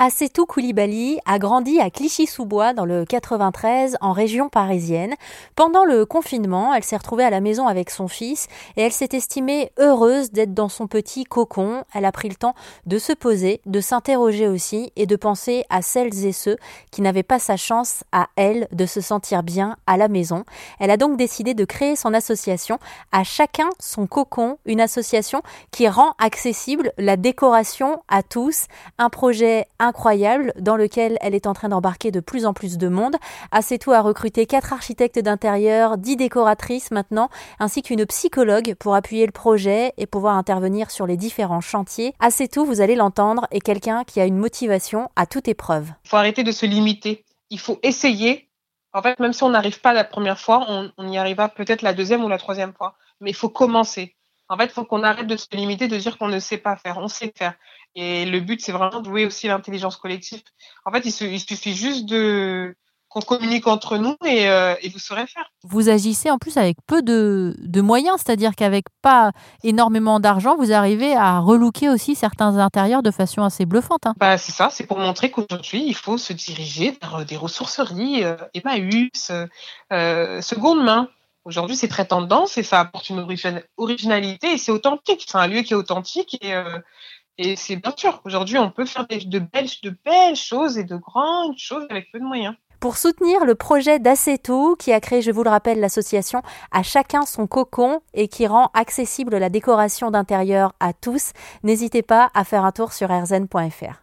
Assetou Koulibaly a grandi à Clichy-sous-Bois dans le 93 en région parisienne. Pendant le confinement, elle s'est retrouvée à la maison avec son fils et elle s'est estimée heureuse d'être dans son petit cocon. Elle a pris le temps de se poser, de s'interroger aussi et de penser à celles et ceux qui n'avaient pas sa chance à elle de se sentir bien à la maison. Elle a donc décidé de créer son association à chacun son cocon, une association qui rend accessible la décoration à tous, un projet incroyable dans lequel elle est en train d'embarquer de plus en plus de monde. tout a recruté quatre architectes d'intérieur, dix décoratrices maintenant, ainsi qu'une psychologue pour appuyer le projet et pouvoir intervenir sur les différents chantiers. tout, vous allez l'entendre, est quelqu'un qui a une motivation à toute épreuve. Il faut arrêter de se limiter. Il faut essayer. En fait, même si on n'arrive pas la première fois, on, on y arrivera peut-être la deuxième ou la troisième fois. Mais il faut commencer. En fait, il faut qu'on arrête de se limiter, de dire qu'on ne sait pas faire. On sait faire. Et le but, c'est vraiment de jouer aussi l'intelligence collective. En fait, il, suffit juste de qu'on communique entre nous euh, et, vous saurez faire. Vous agissez en plus avec peu de, moyens, c'est-à-dire qu'avec pas énormément d'argent, vous arrivez à relooker aussi certains intérieurs de façon assez bluffante. Hein. Bah, c'est ça, c'est pour montrer qu'aujourd'hui, il faut se diriger vers des ressourceries, euh, Emmaüs, euh, seconde main. Aujourd'hui, c'est très tendance et ça apporte une originalité et c'est authentique. C'est un lieu qui est authentique et, euh, et c'est bien sûr. Aujourd'hui, on peut faire de, belles, de belles choses et de grandes choses avec peu de moyens. Pour soutenir le projet d'Aceto, qui a créé, je vous le rappelle, l'association À chacun son cocon et qui rend accessible la décoration d'intérieur à tous, n'hésitez pas à faire un tour sur rzn.fr.